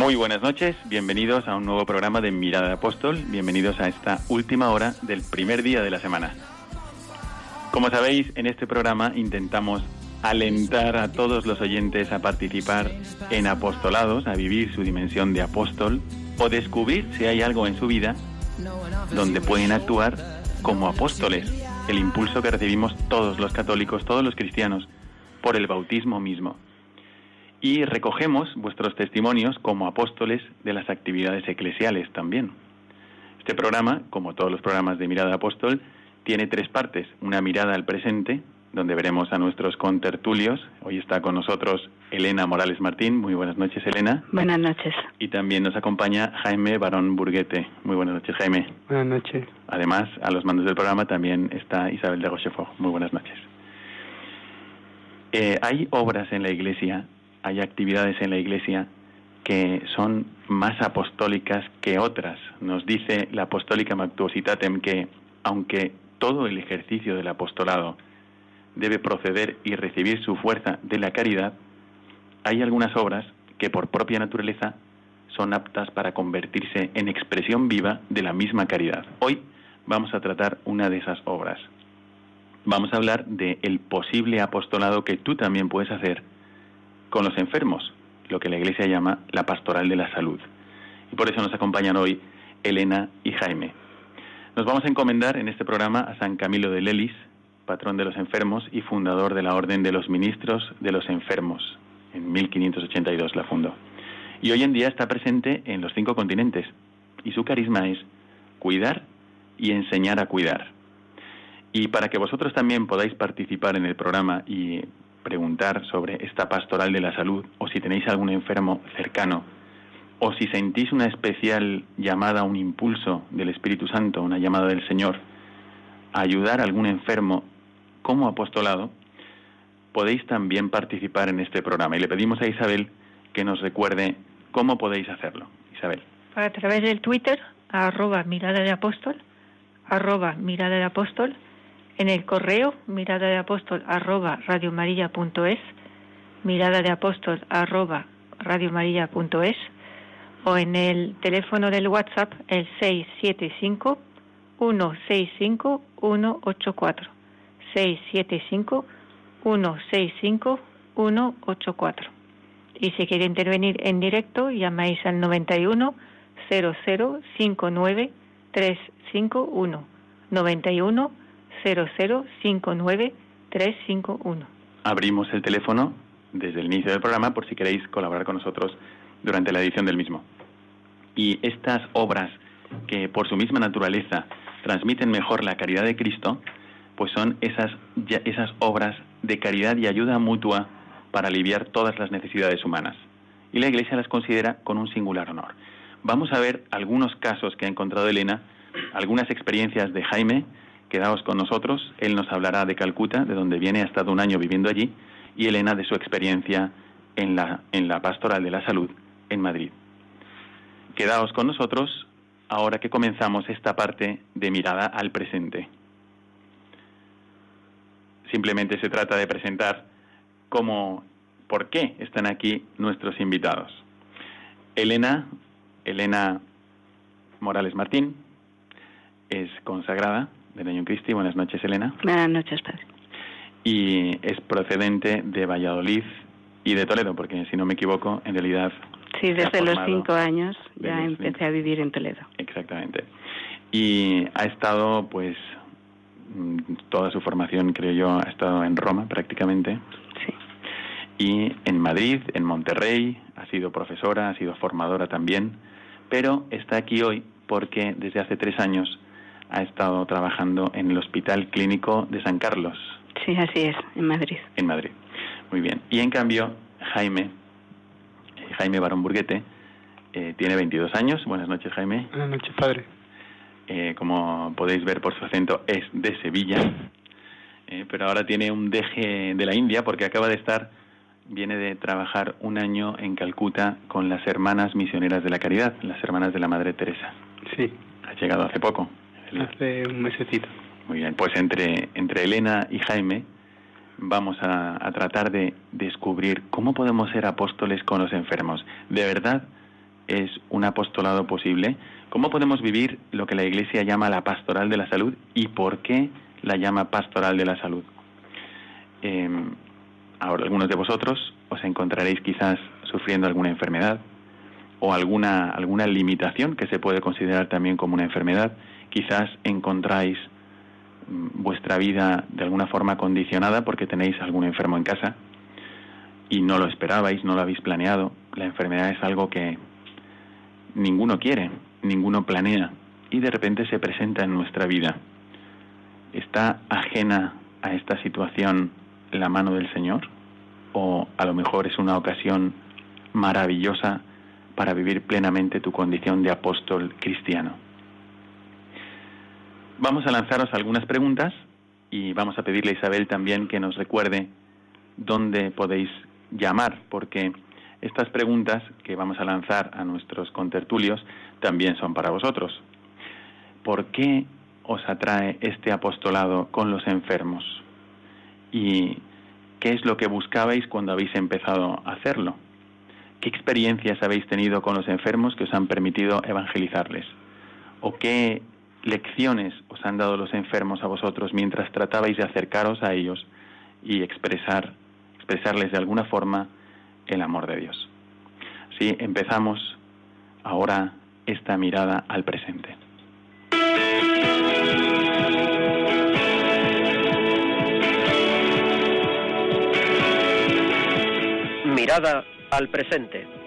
Muy buenas noches, bienvenidos a un nuevo programa de Mirada de Apóstol, bienvenidos a esta última hora del primer día de la semana. Como sabéis, en este programa intentamos alentar a todos los oyentes a participar en apostolados, a vivir su dimensión de apóstol o descubrir si hay algo en su vida donde pueden actuar como apóstoles, el impulso que recibimos todos los católicos, todos los cristianos, por el bautismo mismo y recogemos vuestros testimonios como apóstoles de las actividades eclesiales también. Este programa, como todos los programas de Mirada Apóstol, tiene tres partes. Una mirada al presente, donde veremos a nuestros contertulios. Hoy está con nosotros Elena Morales Martín. Muy buenas noches, Elena. Buenas noches. Y también nos acompaña Jaime Barón Burguete. Muy buenas noches, Jaime. Buenas noches. Además, a los mandos del programa también está Isabel de Rochefort. Muy buenas noches. Eh, hay obras en la Iglesia hay actividades en la Iglesia que son más apostólicas que otras. Nos dice la Apostólica Mactuositatem que, aunque todo el ejercicio del apostolado debe proceder y recibir su fuerza de la caridad, hay algunas obras que por propia naturaleza son aptas para convertirse en expresión viva de la misma caridad. Hoy vamos a tratar una de esas obras. Vamos a hablar del el posible apostolado que tú también puedes hacer con los enfermos, lo que la Iglesia llama la pastoral de la salud. Y por eso nos acompañan hoy Elena y Jaime. Nos vamos a encomendar en este programa a San Camilo de Lelis, patrón de los enfermos y fundador de la Orden de los Ministros de los Enfermos. En 1582 la fundó. Y hoy en día está presente en los cinco continentes. Y su carisma es cuidar y enseñar a cuidar. Y para que vosotros también podáis participar en el programa y preguntar sobre esta pastoral de la salud o si tenéis algún enfermo cercano o si sentís una especial llamada, un impulso del Espíritu Santo, una llamada del Señor, a ayudar a algún enfermo como apostolado, podéis también participar en este programa. Y le pedimos a Isabel que nos recuerde cómo podéis hacerlo. Isabel. A través del Twitter, arroba mirada en el correo mirada de apóstol arroba radiomarilla.es, mirada de apóstol arroba radiomarilla.es o en el teléfono del WhatsApp el 675 165 184 675 165 184 y si quiere intervenir en directo llamáis al 91 0059 351 91 0059351. Abrimos el teléfono desde el inicio del programa por si queréis colaborar con nosotros durante la edición del mismo. Y estas obras que por su misma naturaleza transmiten mejor la caridad de Cristo, pues son esas, esas obras de caridad y ayuda mutua para aliviar todas las necesidades humanas. Y la Iglesia las considera con un singular honor. Vamos a ver algunos casos que ha encontrado Elena, algunas experiencias de Jaime Quedaos con nosotros, él nos hablará de Calcuta, de donde viene, ha estado un año viviendo allí, y Elena de su experiencia en la, en la Pastoral de la Salud en Madrid. Quedaos con nosotros ahora que comenzamos esta parte de mirada al presente. Simplemente se trata de presentar cómo, por qué están aquí nuestros invitados. Elena, Elena Morales Martín, es consagrada, de Leñón Cristi. Buenas noches, Elena. Buenas noches, padre. Y es procedente de Valladolid y de Toledo, porque si no me equivoco, en realidad. Sí, desde los cinco años ya empecé a vivir en Toledo. Exactamente. y ha estado, pues, toda su formación, creo yo, ha estado en Roma prácticamente. Sí. Y en Madrid, en Monterrey, ha sido profesora, ha sido formadora también, pero está aquí hoy porque desde hace tres años ha estado trabajando en el Hospital Clínico de San Carlos. Sí, así es, en Madrid. En Madrid. Muy bien. Y en cambio, Jaime, Jaime Barón Burguete, eh, tiene 22 años. Buenas noches, Jaime. Buenas noches, padre. Eh, como podéis ver por su acento, es de Sevilla, eh, pero ahora tiene un deje de la India porque acaba de estar, viene de trabajar un año en Calcuta con las hermanas misioneras de la caridad, las hermanas de la Madre Teresa. Sí, Ha llegado hace poco. Hace un mesecito. Muy bien, pues entre, entre Elena y Jaime vamos a, a tratar de descubrir cómo podemos ser apóstoles con los enfermos. ¿De verdad es un apostolado posible? ¿Cómo podemos vivir lo que la Iglesia llama la pastoral de la salud y por qué la llama pastoral de la salud? Eh, ahora, algunos de vosotros os encontraréis quizás sufriendo alguna enfermedad o alguna, alguna limitación que se puede considerar también como una enfermedad. Quizás encontráis mm, vuestra vida de alguna forma condicionada porque tenéis algún enfermo en casa y no lo esperabais, no lo habéis planeado. La enfermedad es algo que ninguno quiere, ninguno planea y de repente se presenta en nuestra vida. ¿Está ajena a esta situación la mano del Señor? ¿O a lo mejor es una ocasión maravillosa para vivir plenamente tu condición de apóstol cristiano? Vamos a lanzaros algunas preguntas y vamos a pedirle a Isabel también que nos recuerde dónde podéis llamar, porque estas preguntas que vamos a lanzar a nuestros contertulios también son para vosotros. ¿Por qué os atrae este apostolado con los enfermos? ¿Y qué es lo que buscabais cuando habéis empezado a hacerlo? ¿Qué experiencias habéis tenido con los enfermos que os han permitido evangelizarles? ¿O qué lecciones os han dado los enfermos a vosotros mientras tratabais de acercaros a ellos y expresar, expresarles de alguna forma el amor de Dios? Así empezamos ahora esta mirada al presente. Mirada al presente.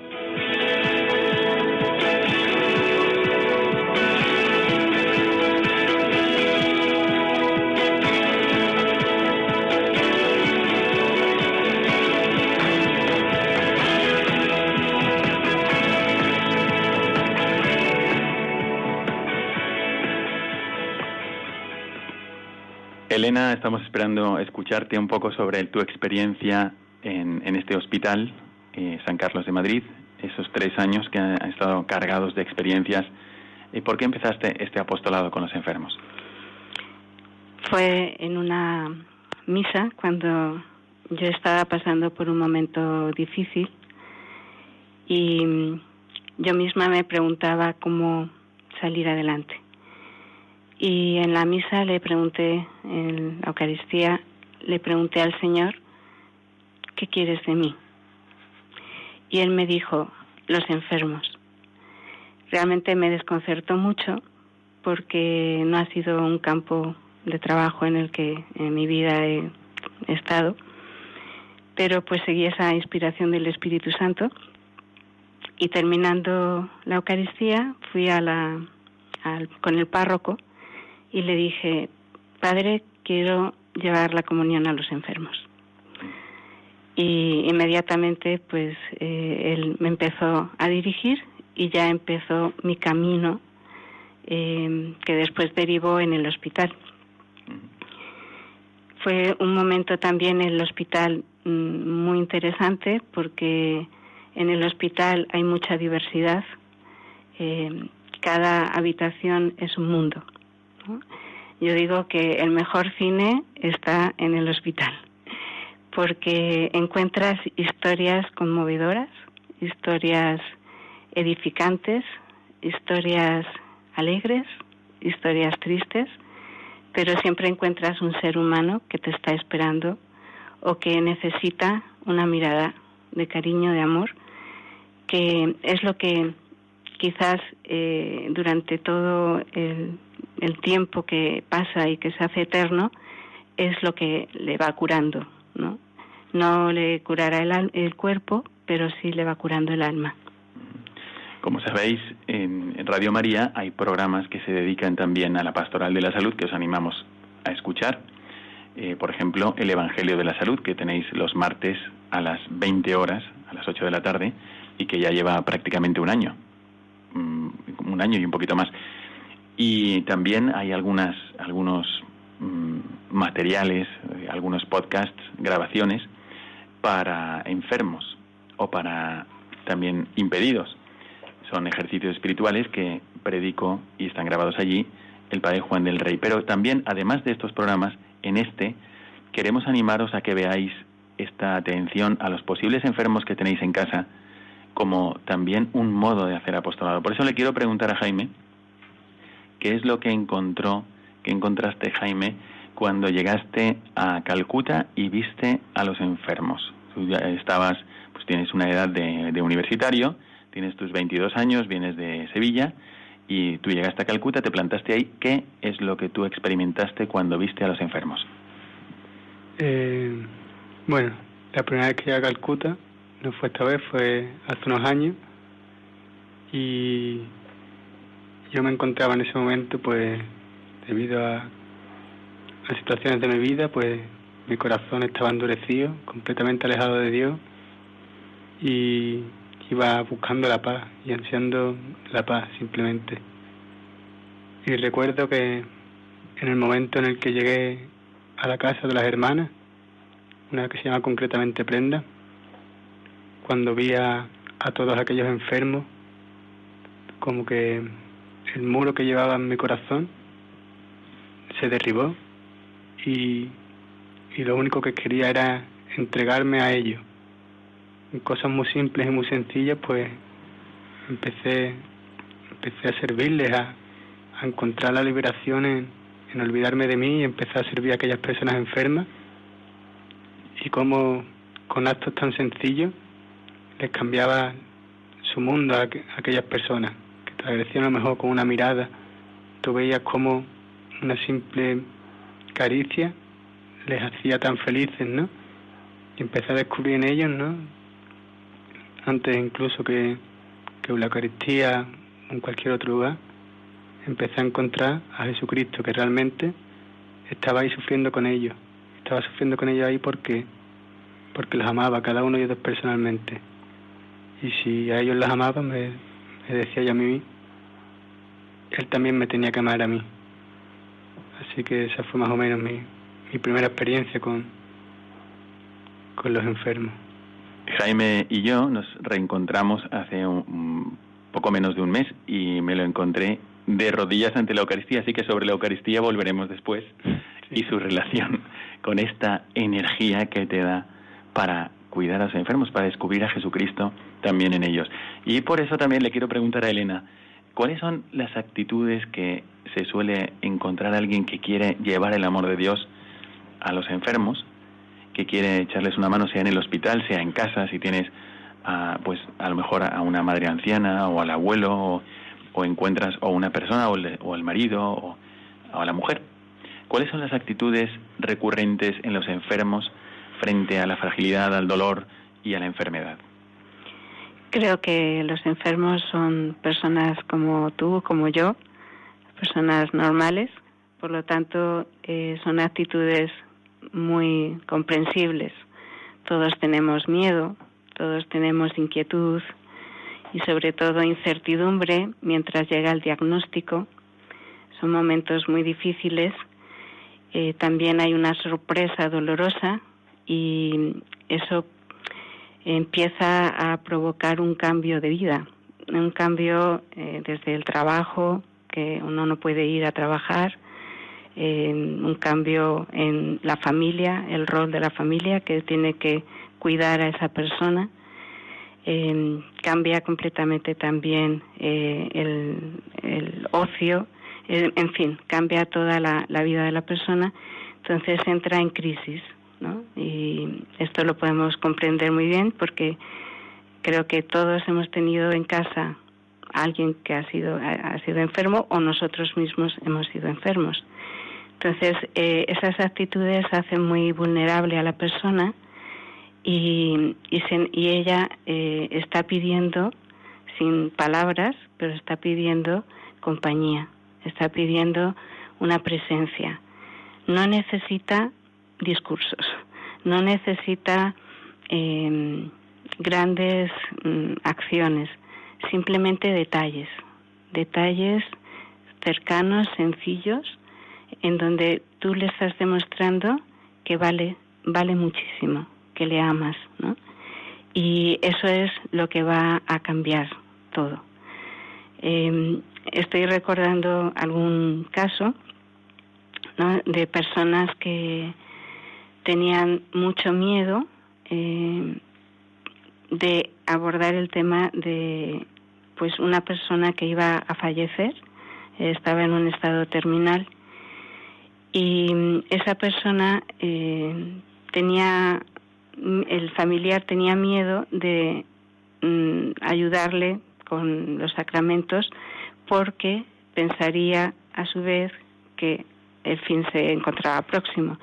Elena, estamos esperando escucharte un poco sobre tu experiencia en, este hospital, eh, San Carlos de Madrid, esos tres años que han estado cargados de experiencias. ¿Y por qué empezaste este apostolado con los enfermos? Fue en una misa cuando yo estaba pasando por un momento difícil y yo misma me preguntaba cómo salir adelante. Y en la misa le pregunté, en la Eucaristía, le pregunté al Señor, ¿qué quieres de mí? Y él me dijo, los enfermos. Realmente me desconcertó mucho porque no ha sido un campo de trabajo en el que en mi vida he estado, pero pues seguí esa inspiración del Espíritu Santo y terminando la Eucaristía fui a la, al, con el párroco y le dije, Padre, quiero llevar la comunión a los enfermos. Y inmediatamente pues eh, él me empezó a dirigir y ya empezó mi camino eh, que después derivó en el hospital. Fue un momento también en el hospital mm, muy interesante porque en el hospital hay mucha diversidad. Eh, cada habitación es un mundo. Yo digo que el mejor cine está en el hospital porque encuentras historias conmovedoras, historias edificantes, historias alegres, historias tristes, pero siempre encuentras un ser humano que te está esperando o que necesita una mirada de cariño, de amor, que es lo que quizás eh, durante todo el, el tiempo que pasa y que se hace eterno es lo que le va curando, ¿no? No le curará el, el cuerpo, pero sí le va curando el alma. Como sabéis, en, Radio María hay programas que se dedican también a la pastoral de la salud que os animamos a escuchar. Eh, por ejemplo, el Evangelio de la Salud que tenéis los martes a las 20 horas, a las 8 de la tarde, y que ya lleva prácticamente un año, mm, un año y un poquito más. Y también hay algunas, algunos mm, materiales, eh, algunos podcasts, grabaciones para enfermos o para también impedidos. Son ejercicios espirituales que predico y están grabados allí el Padre Juan del Rey. Pero también, además de estos programas, en este queremos animaros a que veáis esta atención a los posibles enfermos que tenéis en casa como también un modo de hacer apostolado. Por eso le quiero preguntar a Jaime, ¿qué es lo que encontró, qué encontraste Jaime cuando llegaste a Calcuta y viste a los enfermos? Tú ya estabas, pues tienes una edad de, de universitario, tienes tus 22 años, vienes de Sevilla y tú llegaste a Calcuta, te plantaste ahí. ¿Qué es lo que tú experimentaste cuando viste a los enfermos? Eh, bueno, la primera vez que llegué a Calcuta, no fue esta vez, fue hace unos años. Y yo me encontraba en ese momento, pues, debido a, a situaciones de mi vida, pues mi corazón estaba endurecido, completamente alejado de Dios. Y iba buscando la paz y ansiando la paz simplemente. Y recuerdo que en el momento en el que llegué a la casa de las hermanas, una que se llama concretamente Prenda, cuando vi a, a todos aquellos enfermos, como que el muro que llevaba en mi corazón se derribó y, y lo único que quería era entregarme a ellos cosas muy simples y muy sencillas, pues empecé, empecé a servirles, a, a encontrar la liberación en, en, olvidarme de mí y empecé a servir a aquellas personas enfermas. Y como con actos tan sencillos les cambiaba su mundo a, aquellas personas, te agradecían a lo mejor con una mirada. Tú veías como una simple caricia les hacía tan felices, ¿no? Y empecé a descubrir en ellos, ¿no? antes incluso que, que la Eucaristía en cualquier otro lugar, empecé a encontrar a Jesucristo que realmente estaba ahí sufriendo con ellos. Estaba sufriendo con ellos ahí porque, porque los amaba, cada uno de ellos personalmente. Y si a ellos los amaba, me, decía yo a mí, Él también me tenía que amar a mí. Así que esa fue más o menos mi, mi primera experiencia con, con los enfermos. Jaime y yo nos reencontramos hace un, poco menos de un mes y me lo encontré de rodillas ante la Eucaristía, así que sobre la Eucaristía volveremos después y su relación con esta energía que te da para cuidar a los enfermos, para descubrir a Jesucristo también en ellos. Y por eso también le quiero preguntar a Elena, ¿cuáles son las actitudes que se suele encontrar alguien que quiere llevar el amor de Dios a los enfermos que quiere echarles una mano, sea en el hospital, sea en casa, si tienes a, pues a lo mejor a una madre anciana o al abuelo o, encuentras o una persona o el, o el marido o, a la mujer. ¿Cuáles son las actitudes recurrentes en los enfermos frente a la fragilidad, al dolor y a la enfermedad? Creo que los enfermos son personas como tú, como yo, personas normales, por lo tanto eh, son actitudes muy comprensibles. Todos tenemos miedo, todos tenemos inquietud y sobre todo incertidumbre mientras llega el diagnóstico. Son momentos muy difíciles. Eh, también hay una sorpresa dolorosa y eso empieza a provocar un cambio de vida, un cambio eh, desde el trabajo, que uno no puede ir a trabajar, un cambio en la familia, el rol de la familia que tiene que cuidar a esa persona. Cambia completamente también eh, el, el, ocio, en fin, cambia toda la, la, vida de la persona, entonces entra en crisis, ¿no? Y esto lo podemos comprender muy bien porque creo que todos hemos tenido en casa alguien que ha sido, ha, sido enfermo o nosotros mismos hemos sido enfermos. Entonces, eh, esas actitudes hacen muy vulnerable a la persona y, y, ella eh, está pidiendo, sin palabras, pero está pidiendo compañía, está pidiendo una presencia. No necesita discursos, no necesita em, grandes mm, acciones, simplemente detalles, detalles cercanos, sencillos, en donde tú le estás demostrando que vale, vale muchísimo, que le amas, ¿no? Y eso es lo que va a cambiar todo. Em, estoy recordando algún caso de personas que tenían mucho miedo eh, de abordar el tema de pues una persona que iba a fallecer estaba en un estado terminal. Y esa persona eh, tenía el familiar tenía miedo de mm, ayudarle con los sacramentos porque pensaría a su vez que el fin se encontraba próximo.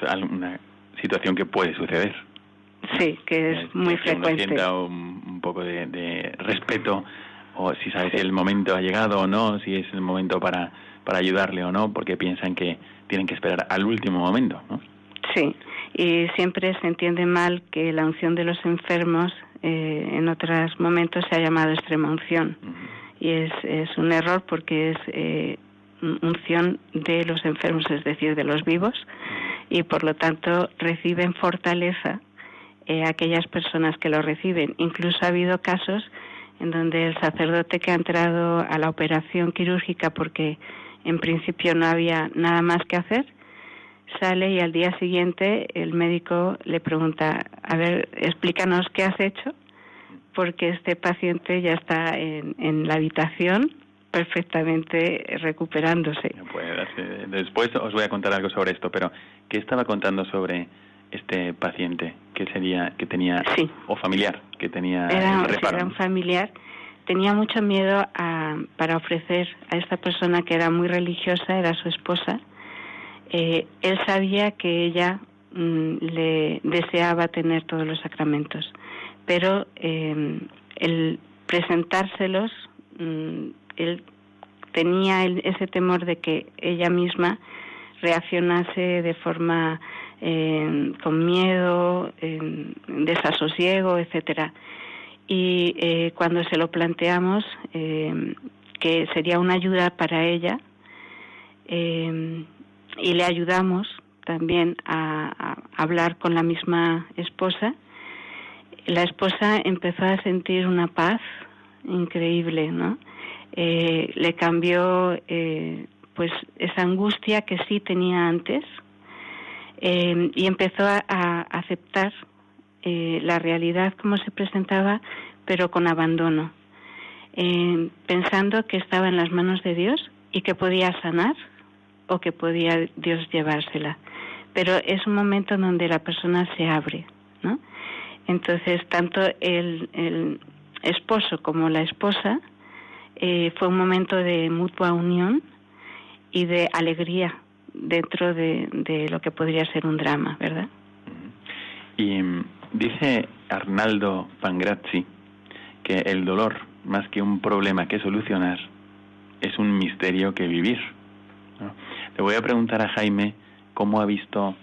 Es una situación que puede suceder. Sí, que es muy frecuente. Uno sienta un, poco de, respeto o si sabe si el momento ha llegado o no, si es el momento para, para ayudarle o no, porque piensan que tienen que esperar al último momento, ¿no? Sí, y siempre se entiende mal que la unción de los enfermos eh, en otros momentos se ha llamado extrema unción. Y es, es un error porque es eh, unción de los enfermos, es decir, de los vivos, y por lo tanto reciben fortaleza eh, aquellas personas que lo reciben. Incluso ha habido casos en donde el sacerdote que ha entrado a la operación quirúrgica porque en principio no había nada más que hacer, sale y al día siguiente el médico le pregunta, a ver, explícanos qué has hecho, porque este paciente ya está en, en la habitación perfectamente recuperándose. después os voy a contar algo sobre esto, pero ¿qué estaba contando sobre este paciente que sería que tenía o familiar que tenía era, un familiar. Tenía mucho miedo a, para ofrecer a esta persona que era muy religiosa era su esposa. Eh, él sabía que ella mm, le deseaba tener todos los sacramentos pero eh, el presentárselos mm, él tenía ese temor de que ella misma reaccionase de forma eh, con miedo, desasosiego, etcétera. Y eh, cuando se lo planteamos eh, que sería una ayuda para ella y le ayudamos también a, a hablar con la misma esposa, la esposa empezó a sentir una paz increíble, ¿no? Eh, le cambió eh, pues esa angustia que sí tenía antes eh, y empezó a, aceptar la realidad como se presentaba pero con abandono pensando que estaba en las manos de Dios y que podía sanar o que podía Dios llevársela pero es un momento en donde la persona se abre ¿no? entonces tanto el, el esposo como la esposa eh, fue un momento de mutua unión y de alegría dentro de, lo que podría ser un drama, ¿verdad? Y mm, dice Arnaldo Pangrazzi que el dolor, más que un problema que solucionar, es un misterio que vivir. Le voy a preguntar a Jaime cómo ha visto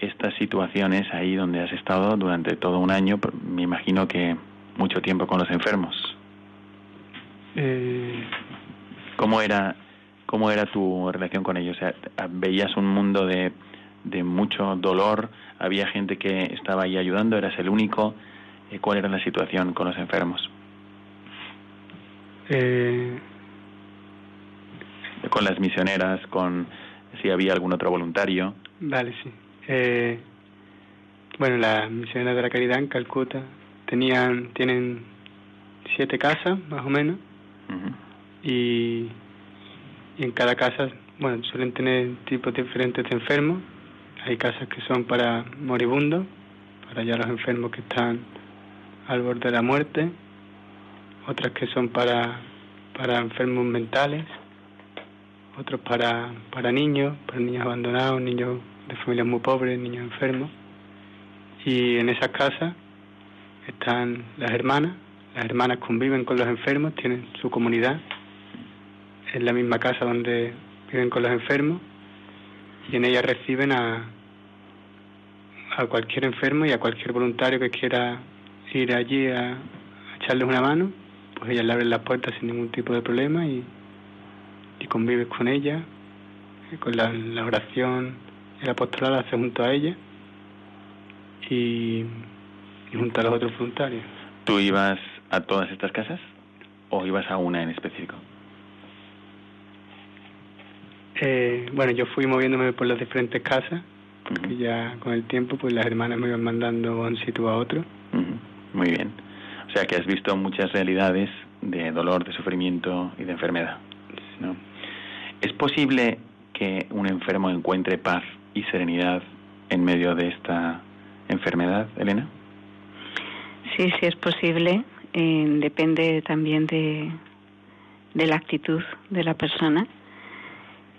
estas situaciones ahí donde has estado durante todo un año, me imagino que mucho tiempo con los enfermos. Eh, ¿Cómo era cómo era tu relación con ellos? O sea, ¿Veías un mundo de, de mucho dolor? ¿Había gente que estaba ahí ayudando? ¿Eras el único? Eh, ¿Cuál era la situación con los enfermos? Eh... Con las misioneras, con si había algún otro voluntario. Vale, sí. Eh, bueno, las misioneras de la caridad en Calcuta tenían, tienen siete casas, más o menos y, en cada casa, bueno, suelen tener tipos diferentes de enfermos. Hay casas que son para moribundos, para ya los enfermos que están al borde de la muerte. Otras que son para para enfermos mentales, otros para, para niños, para niños abandonados, niños de familias muy pobres, niños enfermos. Y en esas casas están las hermanas, las hermanas conviven con los enfermos, tienen su comunidad, en la misma casa donde viven con los enfermos, y en ella reciben a, a cualquier enfermo y a cualquier voluntario que quiera ir allí a, echarles una mano, pues ellas le abren las puertas sin ningún tipo de problema y, y convives con ella, con la, oración, el apostolado hace junto a ella y, junto a los otros voluntarios. ¿Tú ibas a todas estas casas o ibas a una en específico? Eh, bueno, yo fui moviéndome por las diferentes casas, porque ya con el tiempo pues las hermanas me iban mandando de un sitio a otro. Muy bien. O sea que has visto muchas realidades de dolor, de sufrimiento y de enfermedad. ¿no? ¿Es posible que un enfermo encuentre paz y serenidad en medio de esta enfermedad, Elena? Sí, sí es posible. Eh, depende también de, la actitud de la persona.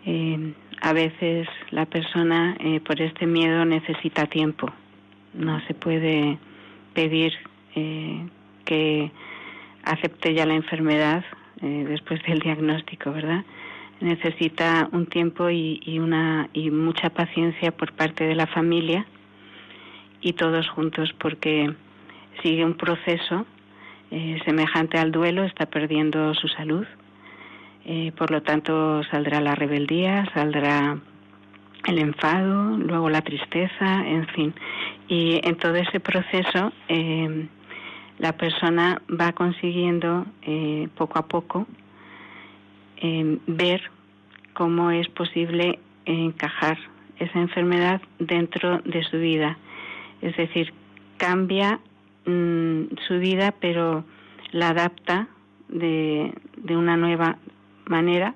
Eh, a veces la persona eh, por este miedo necesita tiempo. No se puede pedir que acepte ya la enfermedad después del diagnóstico, ¿verdad? Necesita un tiempo y, y, una y mucha paciencia por parte de la familia y todos juntos porque sigue un proceso eh, semejante al duelo, está perdiendo su salud, eh, por lo tanto saldrá la rebeldía, saldrá el enfado, luego la tristeza, en fin. Y en todo ese proceso eh, la persona va consiguiendo poco a poco ver cómo es posible encajar esa enfermedad dentro de su vida es decir, cambia mm, su vida, pero la adapta de, de una nueva manera,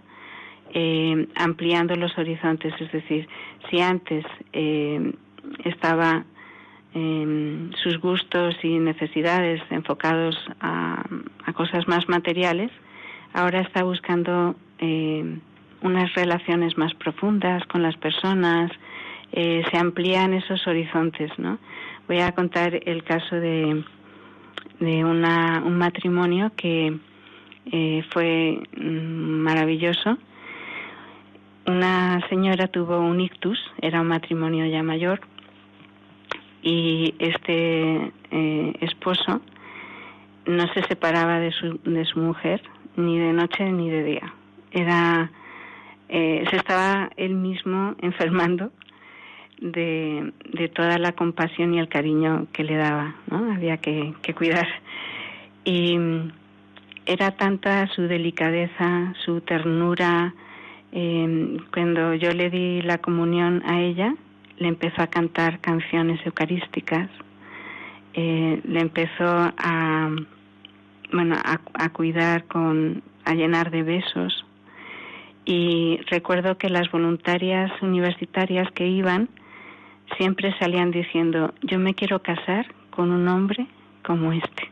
eh, ampliando los horizontes. Es decir, si antes eh, estaba en sus gustos y necesidades enfocados a, cosas más materiales, ahora está buscando eh, unas relaciones más profundas con las personas, eh, se amplían esos horizontes, ¿no? Voy a contar el caso de, de una, un matrimonio que eh, fue mm, maravilloso. Una señora tuvo un ictus, era un matrimonio ya mayor, y este eh, esposo no se separaba de su, de su mujer ni de noche ni de día. Era se estaba él mismo enfermando de, de toda la compasión y el cariño que le daba, ¿no? Había que, que cuidar. Y era tanta su delicadeza, su ternura. Eh, cuando yo le di la comunión a ella, le empezó a cantar canciones eucarísticas, eh, le empezó a, bueno, a, a, cuidar con, a llenar de besos. Y recuerdo que las voluntarias universitarias que iban, siempre salían diciendo, yo me quiero casar con un hombre como este.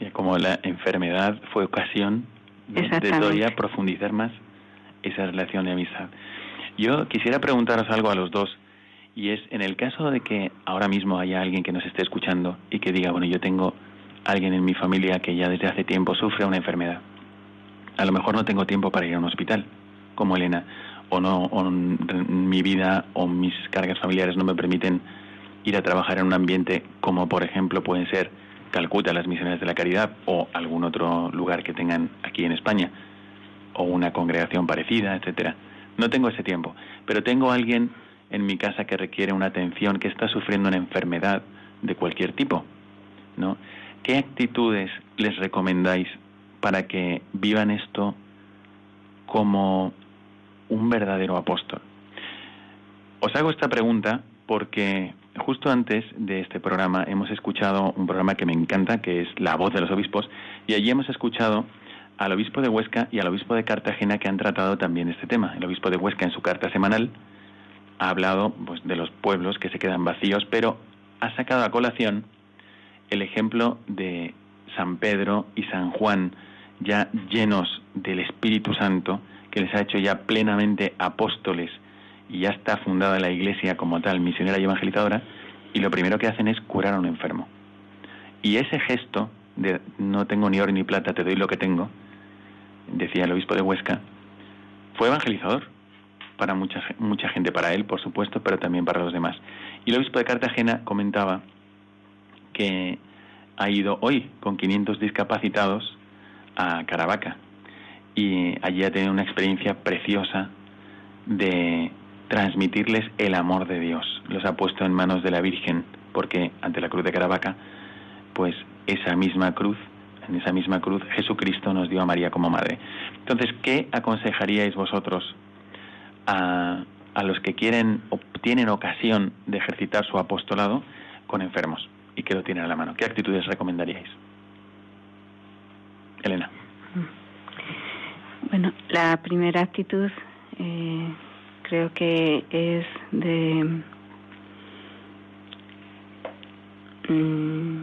Y como la enfermedad fue ocasión de, de profundizar más esa relación de amistad. Yo quisiera preguntaros algo a los dos, y es, en el caso de que ahora mismo haya alguien que nos esté escuchando y que diga, bueno, yo tengo alguien en mi familia que ya desde hace tiempo sufre una enfermedad, a lo mejor no tengo tiempo para ir a un hospital, como Elena, o no o mi vida o mis cargas familiares no me permiten ir a trabajar en un ambiente como por ejemplo pueden ser Calcuta, las misiones de la caridad o algún otro lugar que tengan aquí en España o una congregación parecida, etcétera. No tengo ese tiempo, pero tengo alguien en mi casa que requiere una atención, que está sufriendo una enfermedad de cualquier tipo, ¿no? ¿Qué actitudes les recomendáis para que vivan esto como un verdadero apóstol? Os hago esta pregunta porque justo antes de este programa hemos escuchado un programa que me encanta, que es La voz de los obispos, y allí hemos escuchado al obispo de Huesca y al obispo de Cartagena que han tratado también este tema. El obispo de Huesca en su carta semanal ha hablado pues, de los pueblos que se quedan vacíos, pero ha sacado a colación el ejemplo de San Pedro y San Juan ya llenos del Espíritu Santo, que les ha hecho ya plenamente apóstoles y ya está fundada la iglesia como tal, misionera y evangelizadora, y lo primero que hacen es curar a un enfermo. Y ese gesto de no tengo ni oro ni plata, te doy lo que tengo, decía el obispo de Huesca, fue evangelizador para mucha, mucha gente, para él, por supuesto, pero también para los demás. Y el obispo de Cartagena comentaba que ha ido hoy con 500 discapacitados a Caravaca y allí ha tenido una experiencia preciosa de transmitirles el amor de Dios. Los ha puesto en manos de la Virgen, porque ante la cruz de Caravaca, pues esa misma cruz, en esa misma cruz, Jesucristo nos dio a María como madre. Entonces, ¿qué aconsejaríais vosotros a, a los que quieren o tienen ocasión de ejercitar su apostolado con enfermos y que lo tienen a la mano? ¿Qué actitudes recomendaríais? Elena. Bueno, la primera actitud eh, creo que es de mm,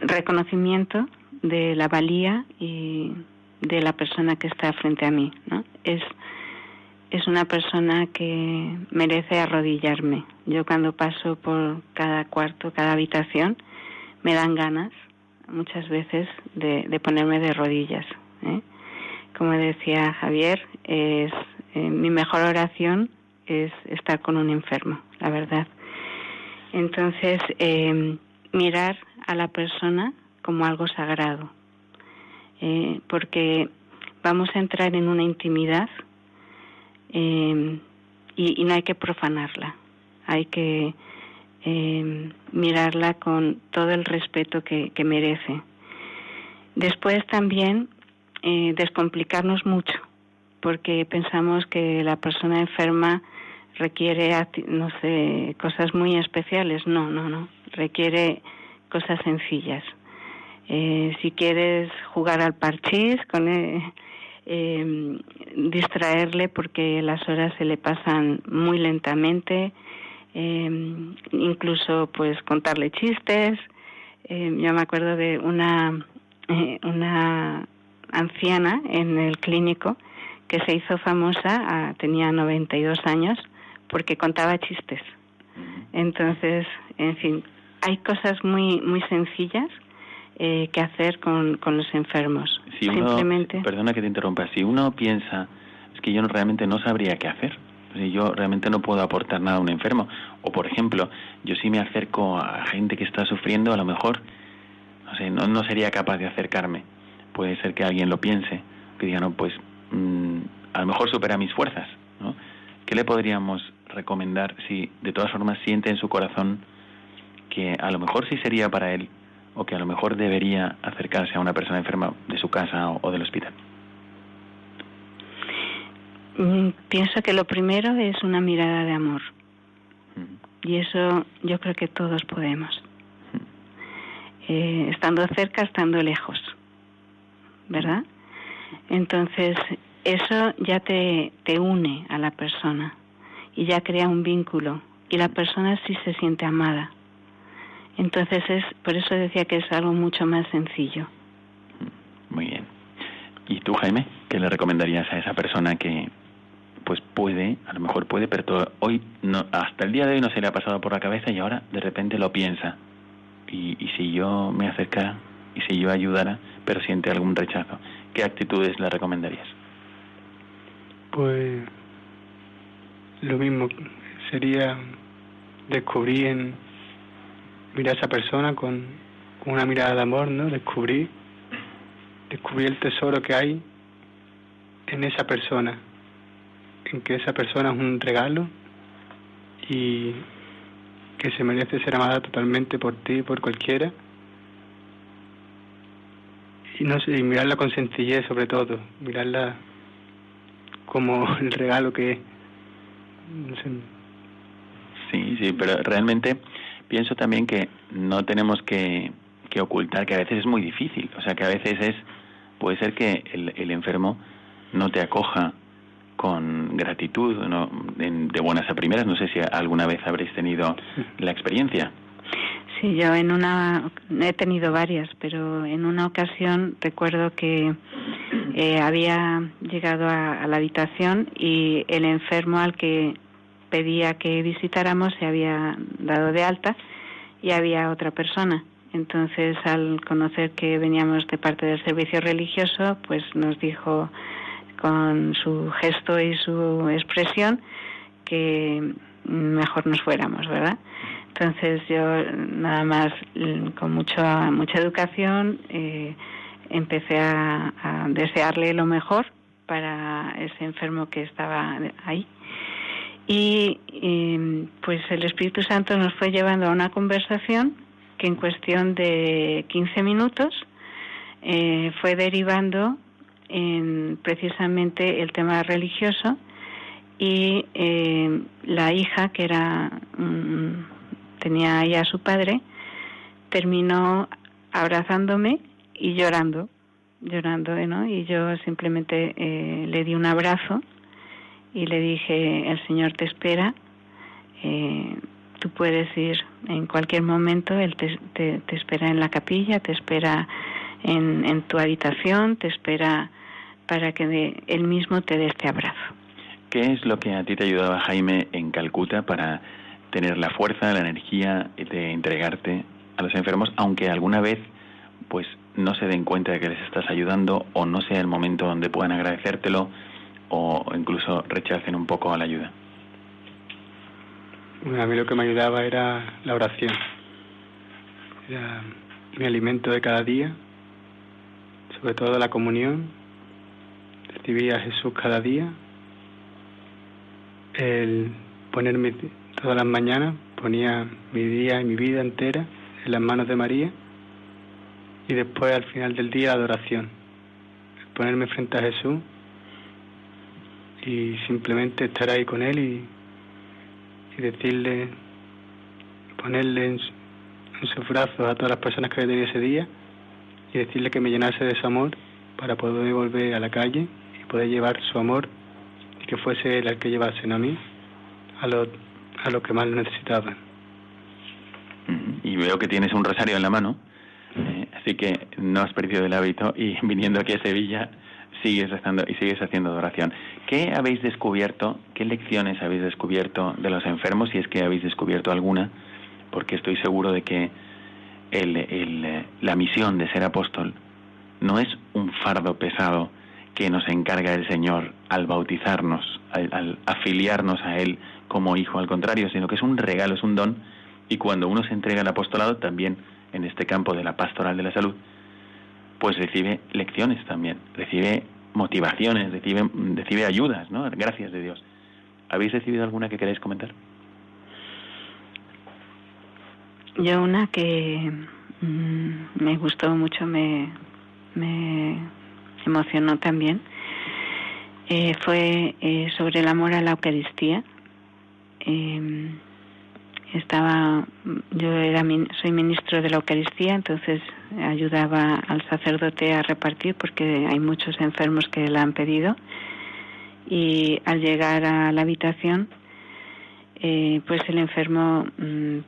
reconocimiento de la valía y de la persona que está frente a mí, ¿no? Es es una persona que merece arrodillarme. Yo cuando paso por cada cuarto, cada habitación, me dan ganas muchas veces de, de ponerme de rodillas. ¿eh? Como decía Javier, es eh, mi mejor oración es estar con un enfermo, la verdad. Entonces, eh, mirar a la persona como algo sagrado, porque vamos a entrar en una intimidad eh, y, no hay que profanarla, hay que eh, mirarla con todo el respeto que, merece. Después también eh, descomplicarnos mucho, porque pensamos que la persona enferma requiere, no sé, cosas muy especiales. No, no, no. Requiere cosas sencillas. si quieres jugar al parchís con eh, distraerle porque las horas se le pasan muy lentamente, eh, incluso pues contarle chistes. Eh, yo me acuerdo de una, eh, una anciana en el clínico que se hizo famosa, ah, tenía 92 años, porque contaba chistes. Entonces, en fin, hay cosas muy, muy sencillas eh, que hacer con, con los enfermos. Si Simplemente. Perdona que te interrumpa. Si uno piensa, es que yo realmente no sabría qué hacer. yo realmente no puedo aportar nada a un enfermo. O, por ejemplo, yo si me acerco a gente que está sufriendo, a lo mejor, no sé, no, no sería capaz de acercarme. Puede ser que alguien lo piense, que diga, no, pues mm, a lo mejor supera mis fuerzas. ¿no? ¿Qué le podríamos recomendar si de todas formas siente en su corazón que a lo mejor sí sería para él o que a lo mejor debería acercarse a una persona enferma de su casa o, del hospital? Mm, pienso que lo primero es una mirada de amor. Y eso yo creo que todos podemos. Eh, estando cerca, estando lejos. ¿Verdad? Entonces, eso ya te, te une a la persona y ya crea un vínculo. Y la persona sí se siente amada. Entonces es por eso decía que es algo mucho más sencillo. Muy bien. ¿Y tú, Jaime, qué le recomendarías a esa persona que pues puede, a lo mejor puede, pero hoy no, hasta el día de hoy no se le ha pasado por la cabeza y ahora de repente lo piensa? Y, y si yo me acercara y si yo ayudara, pero siente algún rechazo, ¿qué actitudes le recomendarías? Pues lo mismo, sería descubrir en, mirar a esa persona con, una mirada de amor, ¿no? Descubrir, descubrir el tesoro que hay en esa persona, en que esa persona es un regalo y que se merece ser amada totalmente por ti por cualquiera. Y no sé, y mirarla con sencillez sobre todo, mirarla como el regalo que No sé. Sí, sí, pero realmente pienso también que no tenemos que, ocultar que a veces es muy difícil, o sea que a veces es puede ser que el, enfermo no te acoja con gratitud, ¿no? de buenas a primeras. No sé si alguna vez habréis tenido la experiencia. Sí, yo en una he tenido varias, pero en una ocasión recuerdo que Eh, había llegado a, la habitación y el enfermo al que pedía que visitáramos se había dado de alta y había otra persona. Entonces, al conocer que veníamos de parte del servicio religioso, pues nos dijo con su gesto y su expresión que mejor nos fuéramos, ¿verdad? Entonces yo nada más con mucha mucha educación eh, empecé a, desearle lo mejor para ese enfermo que estaba ahí. Y, pues el Espíritu Santo nos fue llevando a una conversación que en cuestión de 15 minutos eh, fue derivando en precisamente el tema religioso y eh, la hija que era tenía ya a su padre terminó abrazándome y llorando, llorando, ¿no? Y yo simplemente eh, le di un abrazo y le dije, el Señor te espera, eh, tú puedes ir en cualquier momento, Él te, te, espera en la capilla, te espera en, en, tu habitación, te espera para que Él mismo te dé este abrazo. ¿Qué es lo que a ti te ayudaba, Jaime, en Calcuta para tener la fuerza, la energía de entregarte a los enfermos, aunque alguna vez pues no se den cuenta de que les estás ayudando o no sea el momento donde puedan agradecértelo o incluso rechacen un poco la ayuda. a mí lo que me ayudaba era la oración. Era mi alimento de cada día, sobre todo la comunión. Recibía a Jesús cada día. El ponerme todas las mañanas, ponía mi día y mi vida entera en las manos de María y después al final del día adoración, ponerme frente a Jesús y simplemente estar ahí con Él y, decirle, ponerle en, sus brazos a todas las personas que había tenido ese día y decirle que me llenase de su amor para poder volver a la calle y poder llevar su amor y que fuese Él el que llevase a mí a los a lo que más necesitaban. Y veo que tienes un rosario en la mano. Eh, así que no has perdido el hábito y viniendo aquí a Sevilla sigues rezando y sigues haciendo adoración. ¿Qué habéis descubierto, qué lecciones habéis descubierto de los enfermos, si es que habéis descubierto alguna? Porque estoy seguro de que el, el, la misión de ser apóstol no es un fardo pesado que nos encarga el Señor al bautizarnos, al afiliarnos a Él como hijo, al contrario, sino que es un regalo, es un don, y cuando uno se entrega al apostolado, también en este campo de la pastoral de la salud, pues recibe lecciones también, recibe motivaciones, recibe, recibe ayudas, ¿no? Gracias de Dios. ¿Habéis recibido alguna que queráis comentar? Yo una que mm, me gustó mucho, me, me emocionó también, eh, fue eh, sobre el amor a la Eucaristía. Eh, estaba yo era soy ministro de la Eucaristía entonces ayudaba al sacerdote a repartir porque hay muchos enfermos que la han pedido y al llegar a la habitación eh, pues el enfermo mm,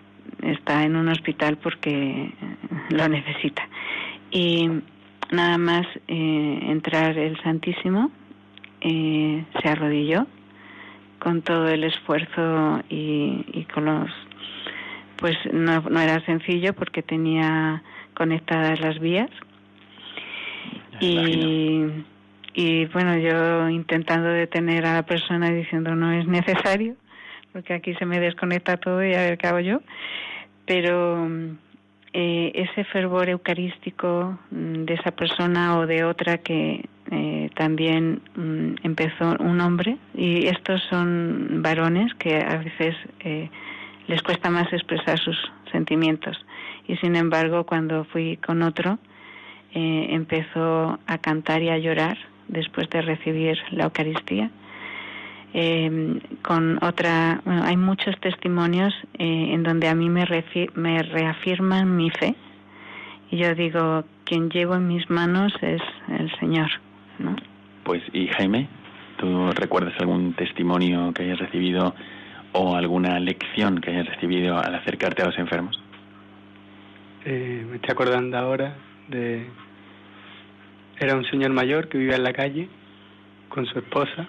está en un hospital porque lo necesita y nada más eh, entrar el Santísimo eh, se arrodilló con todo el esfuerzo y, y con los pues no, no era sencillo porque tenía conectadas las vías. Y, y bueno yo intentando detener a la persona diciendo no es necesario porque aquí se me desconecta todo y a ver qué hago yo pero eh, ese fervor eucarístico mm, de esa persona o de otra que eh, también mm, empezó un hombre y estos son varones que a veces eh, les cuesta más expresar sus sentimientos. Y sin embargo, cuando fui con otro, eh, empezó a cantar y a llorar después de recibir la Eucaristía. Eh, con otra, bueno, hay muchos testimonios eh, en donde a mí me, me reafirman mi fe y yo digo, quien llevo en mis manos es el Señor. ¿no? Pues, y Jaime, ¿tú recuerdas algún testimonio que hayas recibido o alguna lección que hayas recibido al acercarte a los enfermos? Eh, me estoy acordando ahora de era un señor mayor que vivía en la calle con su esposa.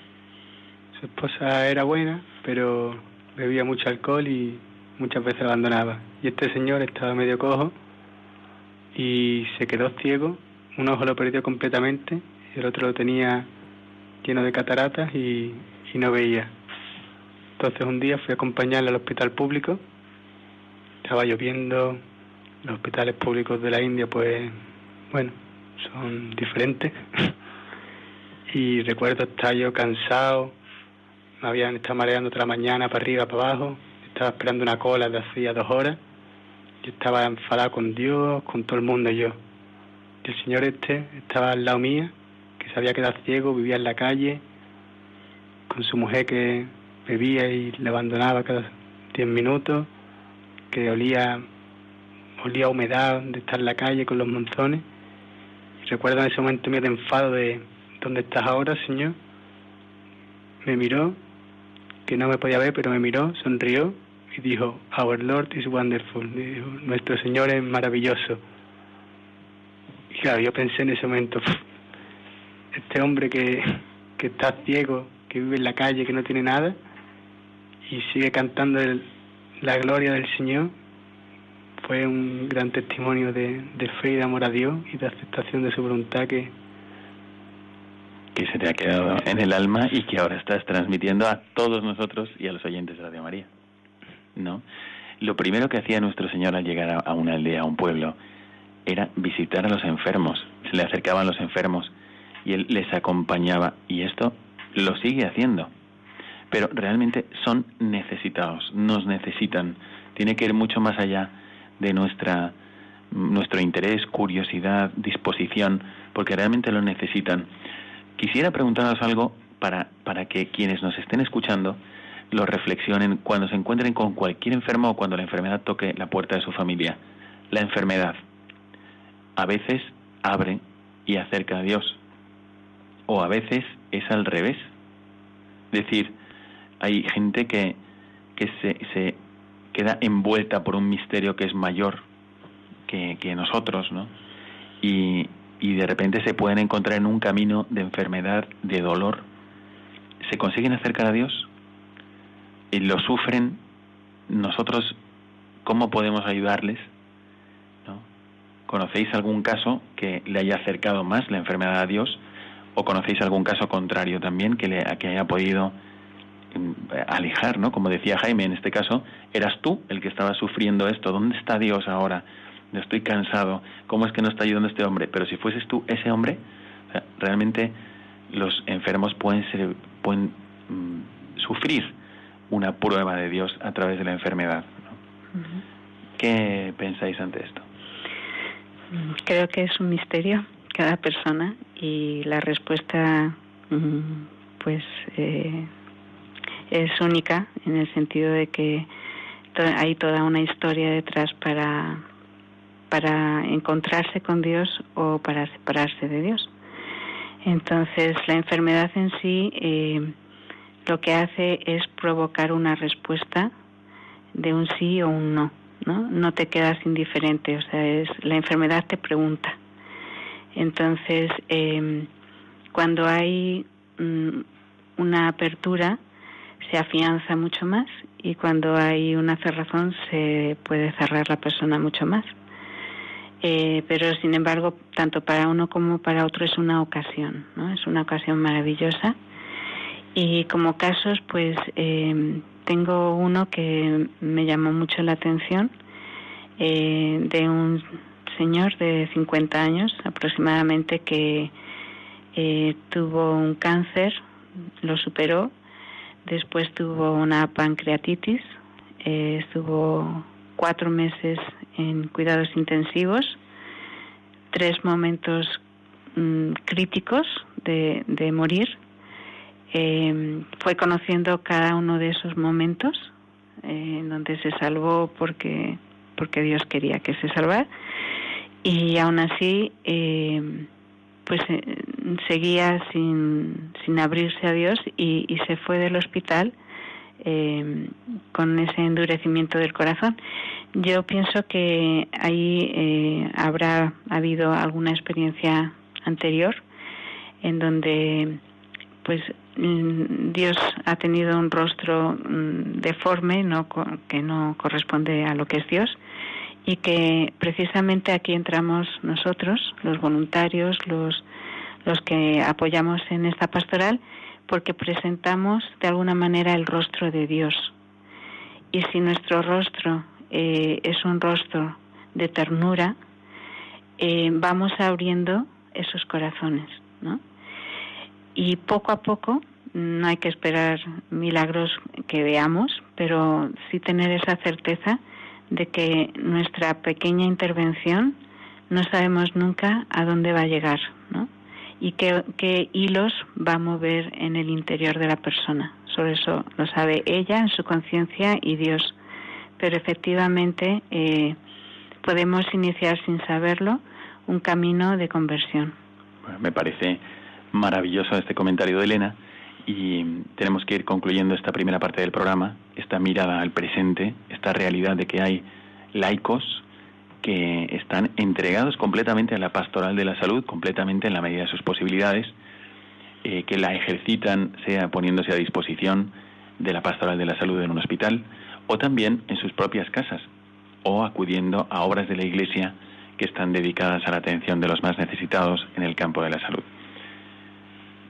Su esposa era buena, pero bebía mucho alcohol y muchas veces abandonaba. Y este señor estaba medio cojo y se quedó ciego. Un ojo lo perdió completamente el otro lo tenía lleno de cataratas y no veía. Entonces un día fui a acompañarle al hospital público. Estaba lloviendo. Los hospitales públicos de la India, pues, bueno, son diferentes. y recuerdo estar yo cansado. Habían estado mareando la mañana para arriba, para abajo. Estaba esperando una cola de hacía dos horas. Yo estaba enfadado con Dios, con todo el mundo yo. Y el señor este estaba al lado mía, que se había quedado ciego, vivía en la calle, con su mujer que bebía y le abandonaba cada diez minutos, que olía, olía humedad de estar en la calle con los monzones. Y recuerdo en ese momento mi enfado de ¿dónde estás ahora, Señor? Me miró, que no me podía ver, pero me miró, sonrió y dijo, Our Lord is wonderful. Nuestro Señor es maravilloso. Y claro, yo pensé en ese momento, este hombre que, que está ciego, que vive en la calle, que no tiene nada, y sigue cantando la gloria del Señor, fue un gran testimonio de, de, fe y de amor a Dios y de aceptación de su voluntad que que se te ha quedado en el alma y que ahora estás transmitiendo a todos nosotros y a los oyentes de Radio María. ¿No? Lo primero que hacía nuestro Señor al llegar a una aldea, a un pueblo, era visitar a los enfermos. Se le acercaban los enfermos y él les acompañaba y esto lo sigue haciendo pero realmente son necesitados, nos necesitan. Tiene que ir mucho más allá de nuestra nuestro interés, curiosidad, disposición, porque realmente lo necesitan. Quisiera preguntaros algo para, para que quienes nos estén escuchando lo reflexionen cuando se encuentren con cualquier enfermo o cuando la enfermedad toque la puerta de su familia. La enfermedad a veces abre y acerca a Dios, o a veces es al revés. Es decir, hay gente que, que se, se queda envuelta por un misterio que es mayor que, que nosotros, ¿no? Y, y de repente se pueden encontrar en un camino de enfermedad, de dolor. ¿Se consiguen acercar a Dios? Y lo sufren. Nosotros, ¿cómo podemos ayudarles? ¿No? ¿Conocéis algún caso que le haya acercado más la enfermedad a Dios? ¿O conocéis algún caso contrario también que, le, que haya podido alejar, ¿no? Como decía Jaime, en este caso, eras tú el que estaba sufriendo esto. ¿Dónde está Dios ahora? Estoy cansado. ¿Cómo es que no está ayudando este hombre? Pero si fueses tú ese hombre, realmente los enfermos pueden ser, pueden mm, sufrir una prueba de Dios a través de la enfermedad. ¿Qué pensáis ante esto? Creo que es un misterio cada persona y la respuesta, mm, pues, eh, es única en el sentido de que hay toda una historia detrás para, para encontrarse con Dios o para separarse de Dios. Entonces, la enfermedad en sí eh, lo que hace es provocar una respuesta de un sí o un no, ¿no? No te quedas indiferente, o sea, es la enfermedad te pregunta. Entonces, eh, cuando hay mm, una apertura, se afianza mucho más y cuando hay una cerrazón se puede cerrar la persona mucho más. Eh, pero sin embargo, tanto para uno como para otro es una ocasión, ¿no? Es una ocasión maravillosa. Y como casos, pues eh, tengo uno que me llamó mucho la atención eh, de un señor de 50 años aproximadamente que tuvo un cáncer, lo superó Después tuvo una pancreatitis, eh, estuvo cuatro meses en cuidados intensivos, tres momentos mm, críticos de, morir. Eh, fue conociendo cada uno de esos momentos eh, en donde se salvó porque, porque Dios quería que se salvara. Y aún así, pues eh, seguía sin, sin abrirse a Dios y se fue del hospital eh, con ese endurecimiento del corazón. Yo pienso que ahí eh, habrá habido alguna experiencia anterior, en donde pues mm, Dios ha tenido un rostro mm, deforme, que no corresponde a lo que es Dios, y que precisamente aquí entramos nosotros, los voluntarios, los los que apoyamos en esta pastoral, porque presentamos de alguna manera el rostro de Dios. Y si nuestro rostro eh, es un rostro de ternura, eh, vamos abriendo esos corazones, ¿no? Y poco a poco, no hay que esperar milagros que veamos, pero sí tener esa certeza de que nuestra pequeña intervención no sabemos nunca a dónde va a llegar, ¿no? Y qué, hilos va a mover en el interior de la persona. Sobre eso lo sabe ella en su conciencia y Dios. Pero efectivamente eh, podemos iniciar sin saberlo un camino de conversión. me parece maravilloso este comentario de Elena y tenemos que ir concluyendo esta primera parte del programa, esta mirada al presente, esta realidad de que hay laicos que están entregados completamente a la pastoral de la salud, completamente en la medida de sus posibilidades, eh, que la ejercitan, sea poniéndose a disposición de la pastoral de la salud en un hospital, o también en sus propias casas, o acudiendo a obras de la Iglesia que están dedicadas a la atención de los más necesitados en el campo de la salud.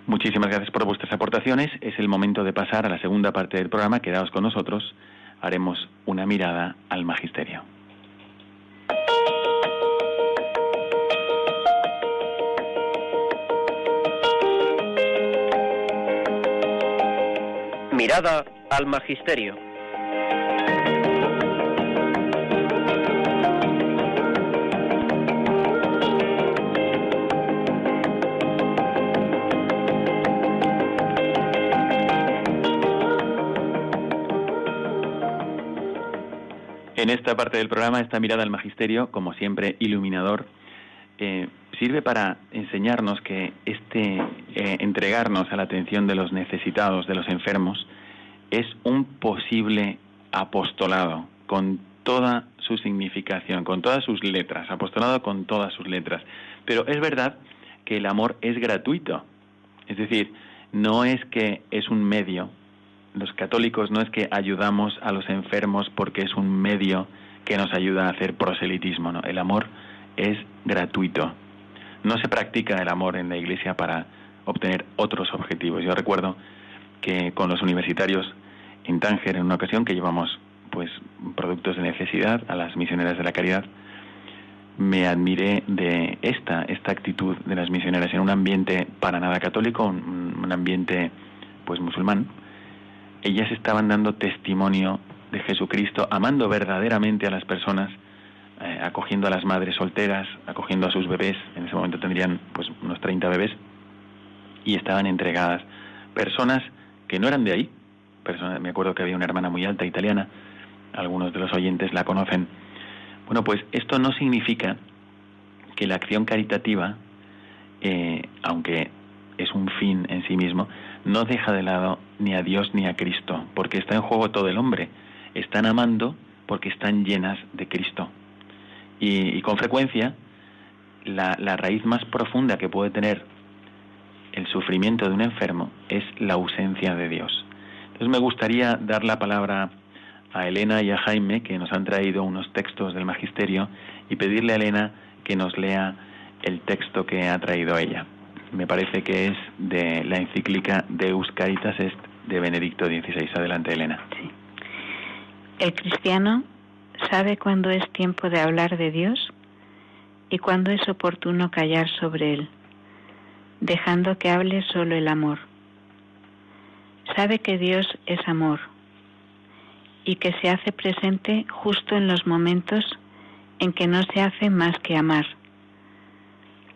Muchísimas gracias por vuestras aportaciones. Es el momento de pasar a la segunda parte del programa. Quedaos con nosotros. Haremos una mirada al magisterio. Mirada al magisterio. En esta parte del programa, esta mirada al magisterio, como siempre iluminador, eh, sirve para enseñarnos que este eh, entregarnos a la atención de los necesitados, de los enfermos, es un posible apostolado con toda su significación, con todas sus letras, apostolado con todas sus letras. Pero es verdad que el amor es gratuito, es decir, no es que es un medio los católicos no es que ayudamos a los enfermos porque es un medio que nos ayuda a hacer proselitismo, no, el amor es gratuito. No se practica el amor en la iglesia para obtener otros objetivos. Yo recuerdo que con los universitarios en Tánger en una ocasión que llevamos pues productos de necesidad a las misioneras de la caridad, me admiré de esta, esta actitud de las misioneras en un ambiente para nada católico, un, ambiente pues musulmán, ellas estaban dando testimonio de Jesucristo, amando verdaderamente a las personas, eh, acogiendo a las madres solteras, acogiendo a sus bebés, en ese momento tendrían pues unos 30 bebés, y estaban entregadas. Personas que no eran de ahí, personas, me acuerdo que había una hermana muy alta italiana, algunos de los oyentes la conocen. Bueno, pues esto no significa que la acción caritativa, eh, aunque es un fin en sí mismo, no deja de lado ni a Dios ni a Cristo, porque está en juego todo el hombre. Están amando porque están llenas de Cristo. Y, con frecuencia, la, la raíz más profunda que puede tener el sufrimiento de un enfermo es la ausencia de Dios. Entonces me gustaría dar la palabra a Elena y a Jaime, que nos han traído unos textos del Magisterio, y pedirle a Elena que nos lea el texto que ha traído ella me parece que es de la encíclica Deus Caritas Est de Benedicto XVI. Adelante, Elena. El cristiano sabe cuándo es tiempo de hablar de Dios y cuándo es oportuno callar sobre Él, dejando que hable solo el amor. Sabe que Dios es amor y que se hace presente justo en los momentos en que no se hace más que amar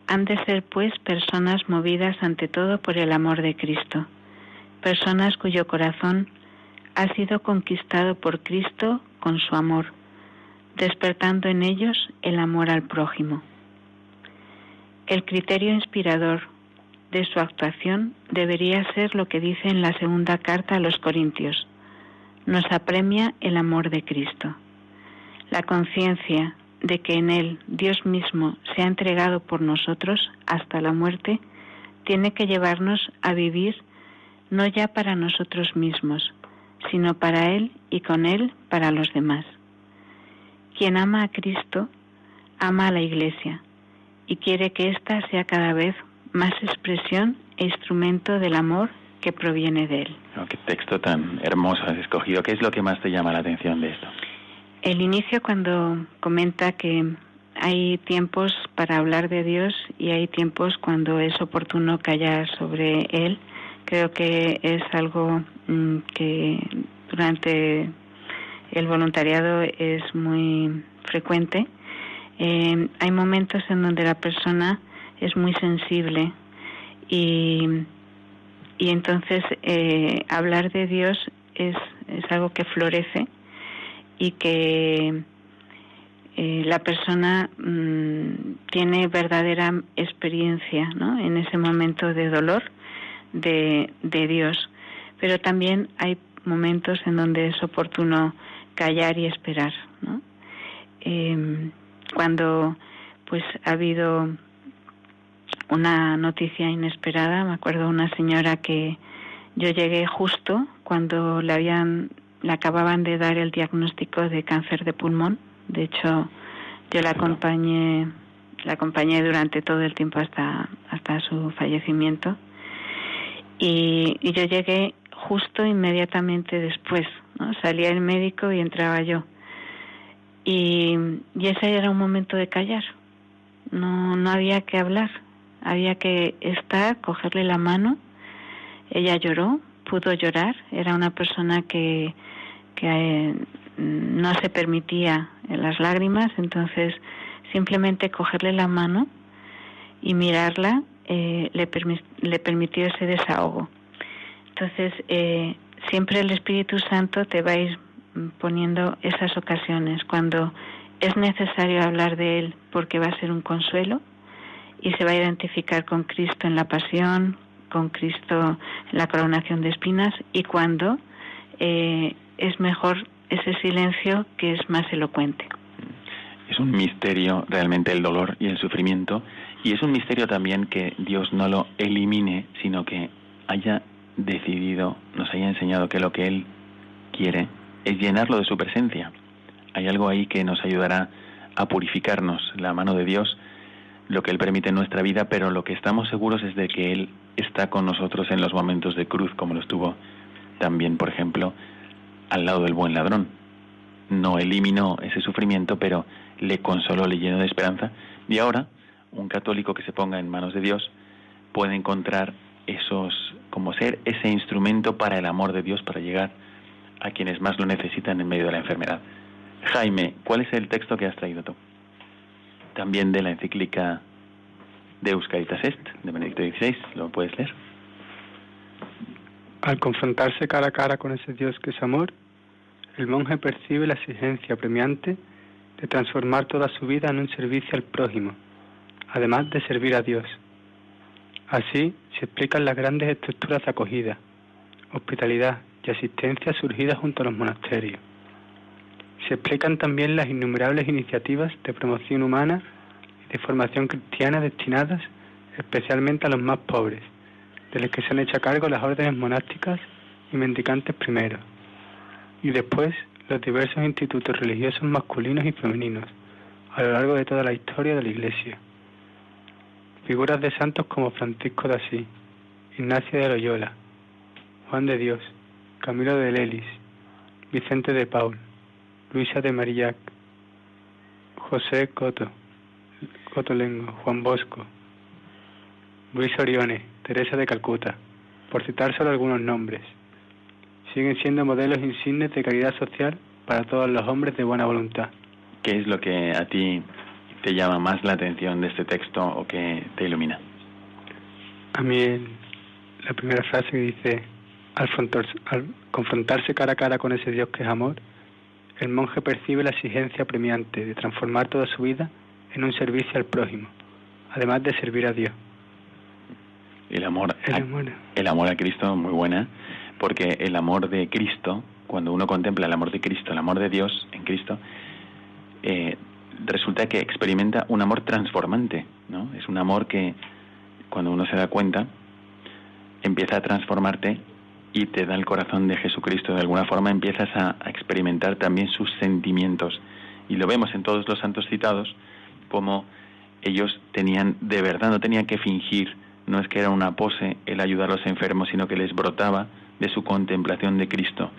han de ser, pues, personas movidas ante todo por el amor de Cristo, personas cuyo corazón ha sido conquistado por Cristo con su amor, despertando en ellos el amor al prójimo. El criterio inspirador de su actuación debería ser lo que dice en la segunda carta a los Corintios. Nos apremia el amor de Cristo. La conciencia de que en Él Dios mismo se ha entregado por nosotros hasta la muerte, tiene que llevarnos a vivir no ya para nosotros mismos, sino para Él y con Él para los demás. Quien ama a Cristo, ama a la Iglesia y quiere que ésta sea cada vez más expresión e instrumento del amor que proviene de Él. Oh, qué texto tan hermoso has escogido. ¿Qué es lo que más te llama la atención de esto? El inicio cuando comenta que hay tiempos para hablar de Dios y hay tiempos cuando es oportuno callar sobre Él. Creo que es algo mm, que durante el voluntariado es muy frecuente. Eh, hay momentos en donde la persona es muy sensible y, y entonces eh, hablar de Dios es, es algo que florece y que eh, la persona mm, tiene verdadera experiencia ¿no? en ese momento de dolor de, de Dios. Pero también hay momentos en donde es oportuno callar y esperar. ¿no? Em, cuando pues ha habido una noticia inesperada, me acuerdo una señora que yo llegué justo cuando le habían le acababan de dar el diagnóstico de cáncer de pulmón. De hecho, yo la acompañé, la acompañé durante todo el tiempo hasta, hasta su fallecimiento. Y, y yo llegué justo inmediatamente después. Salía el médico y entraba yo. Y, y ese era un momento de callar. No, no había que hablar. Había que estar, cogerle la mano. Ella lloró, pudo llorar. Era una persona que, que eh, no se permitía las lágrimas, entonces simplemente cogerle la mano y mirarla eh, le, le permitió ese desahogo. Entonces, eh, siempre el Espíritu Santo te va a ir poniendo esas ocasiones cuando es necesario hablar de Él porque va a ser un consuelo y se va a identificar con Cristo en la pasión, con Cristo la coronación de espinas y cuando eh, es mejor ese silencio que es más elocuente. Es un misterio realmente el dolor y el sufrimiento y es un misterio también que Dios no lo elimine, sino que haya decidido, nos haya enseñado que lo que Él quiere es llenarlo de su presencia. Hay algo ahí que nos ayudará a purificarnos, la mano de Dios, lo que Él permite en nuestra vida, pero lo que estamos seguros es de que Él está con nosotros en los momentos de cruz, como lo estuvo también, por ejemplo, al lado del buen ladrón. No eliminó ese sufrimiento, pero le consoló, le llenó de esperanza. Y ahora, un católico que se ponga en manos de Dios puede encontrar esos, como ser ese instrumento para el amor de Dios, para llegar a quienes más lo necesitan en medio de la enfermedad. Jaime, ¿cuál es el texto que has traído tú? También de la encíclica de Euscaritas Est, de Benedicto XVI, ¿lo puedes leer? Al confrontarse cara a cara con ese Dios que es amor, el monje percibe la exigencia premiante de transformar toda su vida en un servicio al prójimo, además de servir a Dios. Así se explican las grandes estructuras de acogida, hospitalidad y asistencia surgidas junto a los monasterios. Se explican también las innumerables iniciativas de promoción humana de formación cristiana destinadas especialmente a los más pobres, de los que se han hecho a cargo las órdenes monásticas y mendicantes primero, y después los diversos institutos religiosos masculinos y femeninos a lo largo de toda la historia de la Iglesia. Figuras de santos como Francisco de Asís, Ignacio de Loyola, Juan de Dios, Camilo de Lelis, Vicente de Paul, Luisa de Marillac, José Coto, Juan Bosco, Luis Orione, Teresa de Calcuta, por citar solo algunos nombres. Siguen siendo modelos insignes de caridad social para todos los hombres de buena voluntad. ¿Qué es lo que a ti te llama más la atención de este texto o que te ilumina? A mí la primera frase que dice, al, al confrontarse cara a cara con ese Dios que es amor, el monje percibe la exigencia premiante de transformar toda su vida en un servicio al prójimo, además de servir a Dios. El amor, El a, amor. el amor a Cristo, muy buena, porque el amor de Cristo, cuando uno contempla el amor de Cristo, el amor de Dios en Cristo, eh, resulta que experimenta un amor transformante, ¿no? Es un amor que cuando uno se da cuenta empieza a transformarte y te da el corazón de Jesucristo. De alguna forma empiezas a, experimentar también sus sentimientos. Y lo vemos en todos los santos citados, como ellos tenían, de verdad, no tenían que fingir, no es que era una pose el ayudar a los enfermos, sino que les brotaba de su contemplación de Cristo.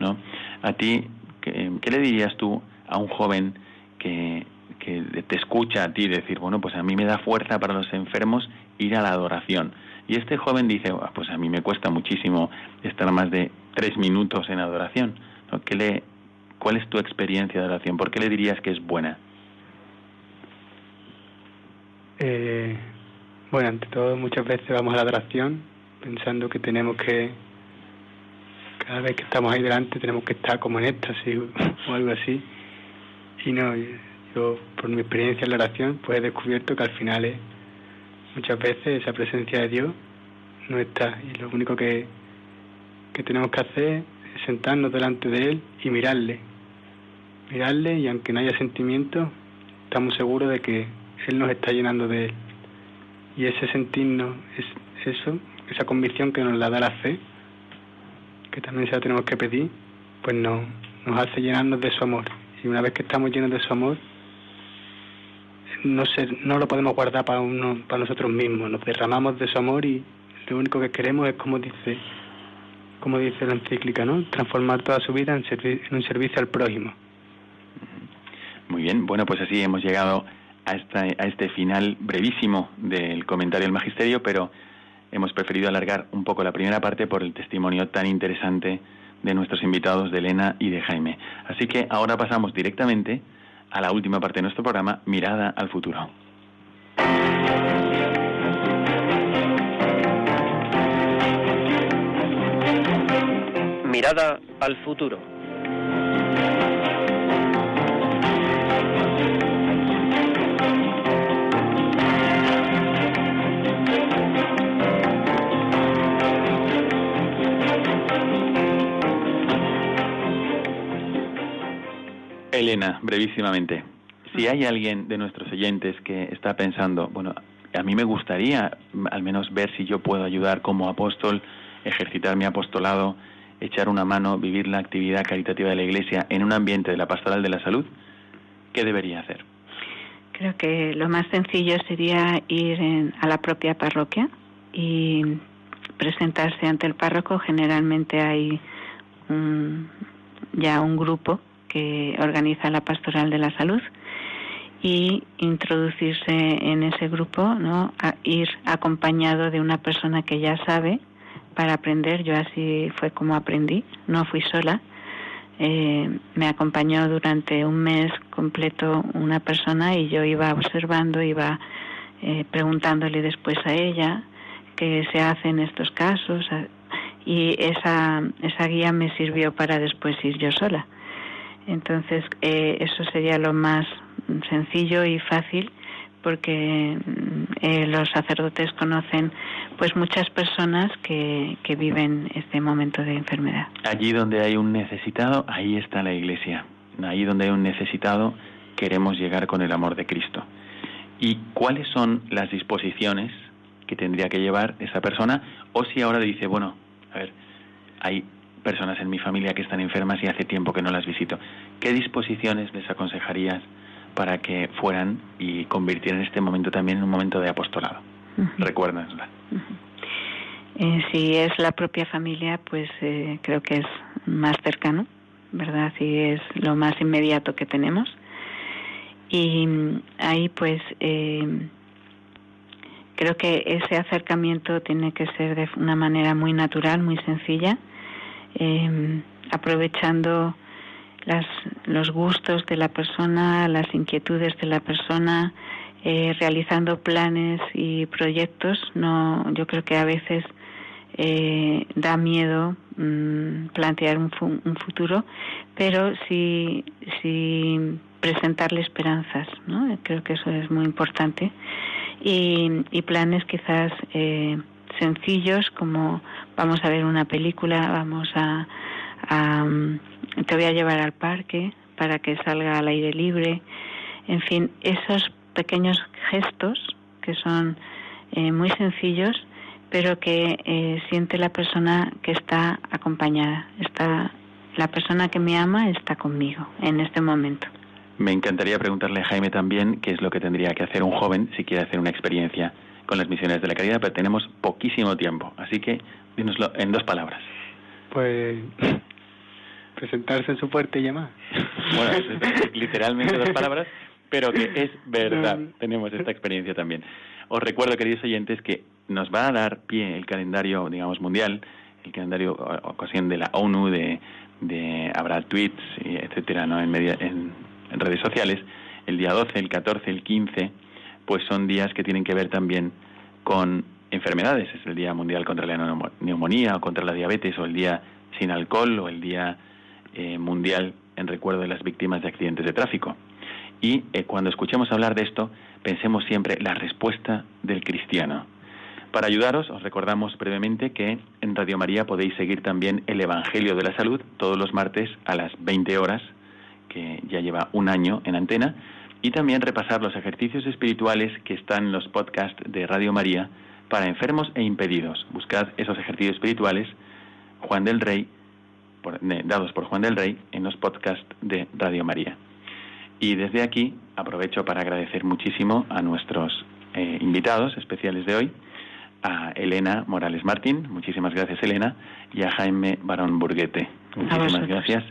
¿no? A ti, ¿qué, le dirías tú a un joven que, que te escucha a ti decir, bueno, pues a mí me da fuerza para los enfermos ir a la adoración? Y este joven dice, ah, pues a mí me cuesta muchísimo estar más de tres minutos en adoración. ¿Qué le, ¿Cuál es tu experiencia de adoración? ¿Por qué le dirías que es buena? Eh, bueno, ante todo, muchas veces vamos a la adoración pensando que tenemos que, cada vez que estamos ahí delante, tenemos que estar como en éxtasis o algo así. Y no, yo, por mi experiencia en la oración, pues he descubierto que al final es muchas veces esa presencia de Dios no está y lo único que, que tenemos que hacer es sentarnos delante de Él y mirarle. Mirarle y aunque no haya sentimiento, estamos seguros de que Él nos está llenando de Él. Y ese sentirnos, es eso, esa convicción que nos la da la fe, que también se la tenemos que pedir, pues nos, nos hace llenarnos de su amor. Y una vez que estamos llenos de su amor, no, no lo podemos guardar para, uno, para nosotros mismos, nos derramamos de su amor y lo único que queremos es, como dice, como dice la encíclica, ¿no? transformar toda su vida en, en un servicio al prójimo. Muy bien, bueno, pues así hemos llegado a, a este final brevísimo del comentario del magisterio, pero hemos preferido alargar un poco la primera parte por el testimonio tan interesante de nuestros invitados, de Elena y de Jaime. Así que ahora pasamos directamente a la última parte de nuestro programa, Mirada al futuro. Mirada al futuro. Elena, brevísimamente, si hay alguien de nuestros oyentes que está pensando, bueno, a mí me gustaría al menos ver si yo puedo ayudar como apóstol, ejercitar mi apostolado, echar una mano, vivir la actividad caritativa de la Iglesia en un ambiente de la pastoral de la salud, ¿qué debería hacer? Creo que lo más sencillo sería ir a la propia parroquia y presentarse ante el párroco. Generalmente hay ya un grupo que organiza la Pastoral de la Salud y introducirse en ese grupo, ¿no? A ir acompañado de una persona que ya sabe para aprender. Yo así fue como aprendí, no fui sola. Eh, me acompañó durante un mes completo una persona y yo iba observando, iba eh, preguntándole después a ella qué se hace en estos casos y esa, esa guía me sirvió para después ir yo sola. Entonces, eh, eso sería lo más sencillo y fácil porque mm, eh, los sacerdotes conocen pues muchas personas que, que viven este momento de enfermedad. Allí donde hay un necesitado, ahí está la iglesia. Ahí donde hay un necesitado, queremos llegar con el amor de Cristo. ¿Y cuáles son las disposiciones que tendría que llevar esa persona? O si ahora dice, bueno, a ver, hay personas en mi familia que están enfermas y hace tiempo que no las visito. ¿Qué disposiciones les aconsejarías para que fueran y convirtieran este momento también en un momento de apostolado? Eh, si es la propia familia, pues eh, creo que es más cercano, ¿verdad? Si es lo más inmediato que tenemos. Y ahí, pues, eh, creo que ese acercamiento tiene que ser de una manera muy natural, muy sencilla, eh, aprovechando las, los gustos de la persona, las inquietudes de la persona, eh, realizando planes y proyectos. No, yo creo que a veces eh, da miedo mm, plantear un, un, futuro, pero sí, sí presentarle esperanzas, ¿no? Creo que eso es muy importante. Y, y planes quizás eh, sencillos como vamos a ver una película, vamos a, te voy a llevar al parque para que salga al aire libre, En fin, esos pequeños gestos que son eh, muy sencillos, pero que eh, siente la persona que está acompañada, está la persona que me ama está conmigo en este momento. Me encantaría preguntarle Jaime también qué es lo que tendría que hacer un joven si quiere hacer una experiencia con las misiones de la caridad, pero tenemos poquísimo tiempo, así que dínoslo en dos palabras. Pues presentarse en su puerta y llamar. Bueno, literalmente dos palabras, pero que es verdad, tenemos esta experiencia también. Os recuerdo, queridos oyentes, que nos va a dar pie el calendario, digamos, mundial, el calendario ocasión de la ONU, de, de habrá tweets, etcétera, ¿no? en, media, en, en redes sociales, el día 12, el 14, el 15, pues son días que tienen que ver también con enfermedades. Es el Día Mundial contra la Neumonía o contra la Diabetes o el Día Sin Alcohol o el Día eh, Mundial en recuerdo de las víctimas de accidentes de tráfico. Y eh, cuando escuchemos hablar de esto, pensemos siempre la respuesta del cristiano. Para ayudaros, os recordamos brevemente que en Radio María podéis seguir también el Evangelio de la Salud todos los martes a las 20 horas, que ya lleva un año en antena, y también repasar los ejercicios espirituales que están en los podcasts de Radio María para enfermos e impedidos. Buscad esos ejercicios espirituales, Juan del Rey, dados por Juan del Rey, en los podcasts de Radio María. Y desde aquí aprovecho para agradecer muchísimo a nuestros eh, invitados especiales de hoy, a Elena Morales Martín, muchísimas gracias Elena, y a Jaime Barón Burguete. Muchísimas gracias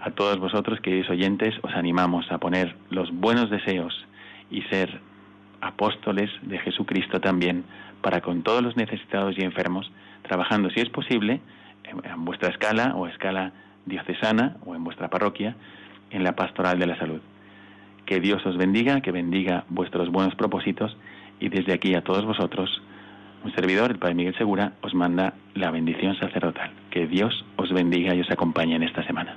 a todos vosotros, queridos oyentes, os animamos a poner los buenos deseos y ser apóstoles de Jesucristo también para con todos los necesitados y enfermos, trabajando, si es posible, en vuestra escala o escala diocesana o en vuestra parroquia, en la pastoral de la salud. Que Dios os bendiga, que bendiga vuestros buenos propósitos y desde aquí a todos vosotros, un servidor, el Padre Miguel Segura, os manda la bendición sacerdotal. Que Dios os bendiga y os acompañe en esta semana.